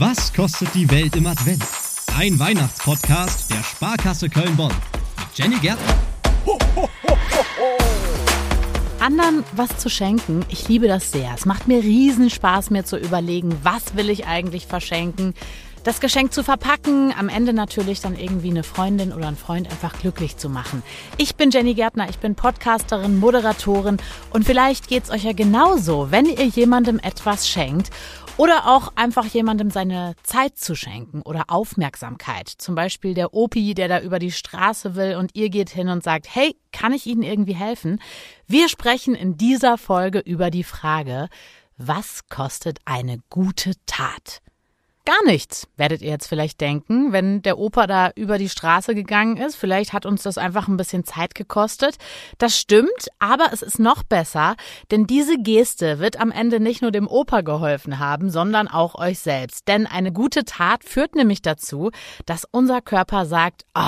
Was kostet die Welt im Advent? Ein Weihnachtspodcast der Sparkasse Köln-Bonn mit Jenny Gärtner. Anderen was zu schenken, ich liebe das sehr. Es macht mir riesen Spaß, mir zu überlegen, was will ich eigentlich verschenken das Geschenk zu verpacken, am Ende natürlich dann irgendwie eine Freundin oder einen Freund einfach glücklich zu machen. Ich bin Jenny Gärtner, ich bin Podcasterin, Moderatorin und vielleicht geht's euch ja genauso, wenn ihr jemandem etwas schenkt oder auch einfach jemandem seine Zeit zu schenken oder Aufmerksamkeit. Zum Beispiel der Opi, der da über die Straße will und ihr geht hin und sagt, hey, kann ich Ihnen irgendwie helfen? Wir sprechen in dieser Folge über die Frage, was kostet eine gute Tat? Gar nichts, werdet ihr jetzt vielleicht denken, wenn der Opa da über die Straße gegangen ist. Vielleicht hat uns das einfach ein bisschen Zeit gekostet. Das stimmt, aber es ist noch besser, denn diese Geste wird am Ende nicht nur dem Opa geholfen haben, sondern auch euch selbst. Denn eine gute Tat führt nämlich dazu, dass unser Körper sagt, oh,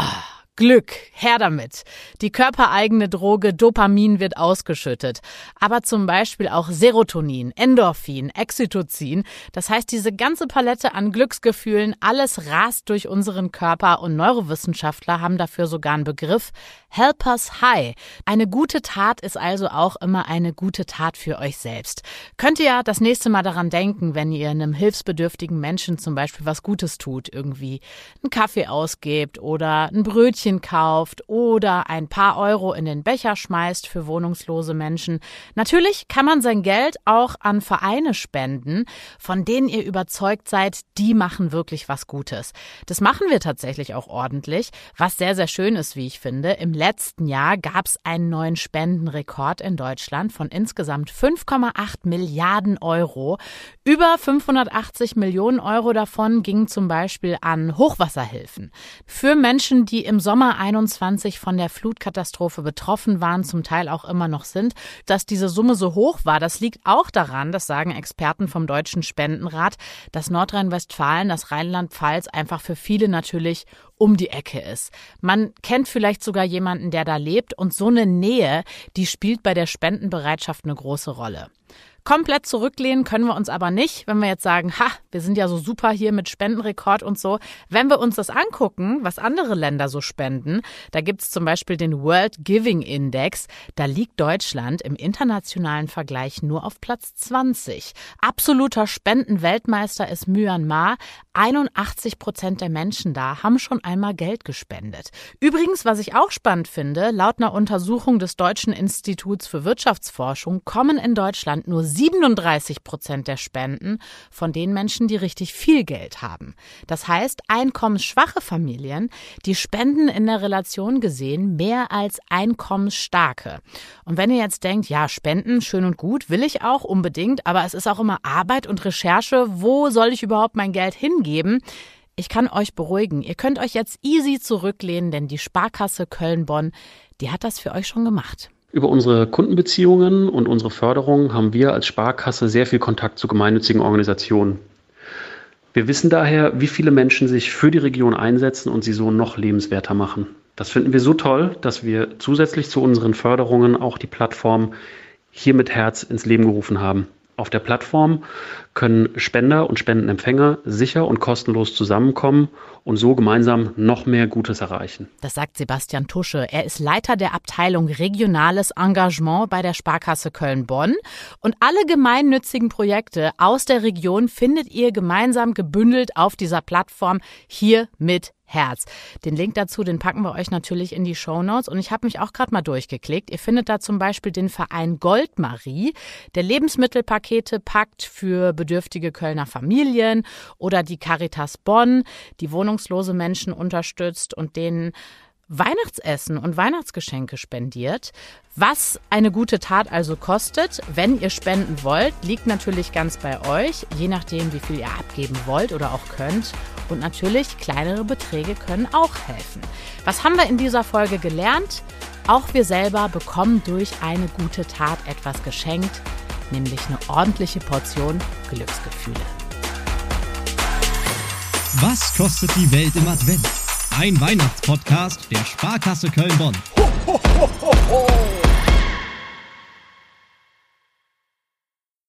Glück, her damit. Die körpereigene Droge Dopamin wird ausgeschüttet. Aber zum Beispiel auch Serotonin, Endorphin, Exytocin. Das heißt, diese ganze Palette an Glücksgefühlen, alles rast durch unseren Körper und Neurowissenschaftler haben dafür sogar einen Begriff. Helpers High. Eine gute Tat ist also auch immer eine gute Tat für euch selbst. Könnt ihr ja das nächste Mal daran denken, wenn ihr einem hilfsbedürftigen Menschen zum Beispiel was Gutes tut, irgendwie einen Kaffee ausgebt oder ein Brötchen Brötchen kauft oder ein paar Euro in den Becher schmeißt für wohnungslose Menschen. Natürlich kann man sein Geld auch an Vereine spenden, von denen ihr überzeugt seid, die machen wirklich was Gutes. Das machen wir tatsächlich auch ordentlich, was sehr, sehr schön ist, wie ich finde. Im letzten Jahr gab es einen neuen Spendenrekord in Deutschland von insgesamt 5,8 Milliarden Euro. Über 580 Millionen Euro davon gingen zum Beispiel an Hochwasserhilfen. Für Menschen, die im Sommer Sommer 21 von der Flutkatastrophe betroffen waren, zum Teil auch immer noch sind. Dass diese Summe so hoch war, das liegt auch daran, das sagen Experten vom Deutschen Spendenrat, dass Nordrhein-Westfalen, das Rheinland-Pfalz einfach für viele natürlich um die Ecke ist. Man kennt vielleicht sogar jemanden, der da lebt und so eine Nähe, die spielt bei der Spendenbereitschaft eine große Rolle. Komplett zurücklehnen können wir uns aber nicht, wenn wir jetzt sagen, ha, wir sind ja so super hier mit Spendenrekord und so. Wenn wir uns das angucken, was andere Länder so spenden, da gibt's zum Beispiel den World Giving Index, da liegt Deutschland im internationalen Vergleich nur auf Platz 20. Absoluter Spendenweltmeister ist Myanmar. 81 Prozent der Menschen da haben schon einmal Geld gespendet. Übrigens, was ich auch spannend finde, laut einer Untersuchung des Deutschen Instituts für Wirtschaftsforschung kommen in Deutschland nur 37 Prozent der Spenden von den Menschen, die richtig viel Geld haben. Das heißt, einkommensschwache Familien, die spenden in der Relation gesehen mehr als einkommensstarke. Und wenn ihr jetzt denkt, ja, Spenden, schön und gut, will ich auch unbedingt, aber es ist auch immer Arbeit und Recherche, wo soll ich überhaupt mein Geld hingeben? Ich kann euch beruhigen, ihr könnt euch jetzt easy zurücklehnen, denn die Sparkasse Köln-Bonn, die hat das für euch schon gemacht. Über unsere Kundenbeziehungen und unsere Förderung haben wir als Sparkasse sehr viel Kontakt zu gemeinnützigen Organisationen. Wir wissen daher, wie viele Menschen sich für die Region einsetzen und sie so noch lebenswerter machen. Das finden wir so toll, dass wir zusätzlich zu unseren Förderungen auch die Plattform hier mit Herz ins Leben gerufen haben. Auf der Plattform können Spender und Spendenempfänger sicher und kostenlos zusammenkommen und so gemeinsam noch mehr Gutes erreichen. Das sagt Sebastian Tusche. Er ist Leiter der Abteilung Regionales Engagement bei der Sparkasse Köln-Bonn. Und alle gemeinnützigen Projekte aus der Region findet ihr gemeinsam gebündelt auf dieser Plattform hier mit Herz. Den Link dazu, den packen wir euch natürlich in die Show Notes. Und ich habe mich auch gerade mal durchgeklickt. Ihr findet da zum Beispiel den Verein Goldmarie, der Lebensmittelpakete packt für bedürftige Kölner Familien oder die Caritas Bonn, die wohnungslose Menschen unterstützt und denen Weihnachtsessen und Weihnachtsgeschenke spendiert. Was eine gute Tat also kostet, wenn ihr spenden wollt, liegt natürlich ganz bei euch, je nachdem, wie viel ihr abgeben wollt oder auch könnt. Und natürlich, kleinere Beträge können auch helfen. Was haben wir in dieser Folge gelernt? Auch wir selber bekommen durch eine gute Tat etwas geschenkt, nämlich eine ordentliche Portion Glücksgefühle. Was kostet die Welt im Advent? Ein Weihnachtspodcast der Sparkasse Köln-Bonn. Ho, ho, ho,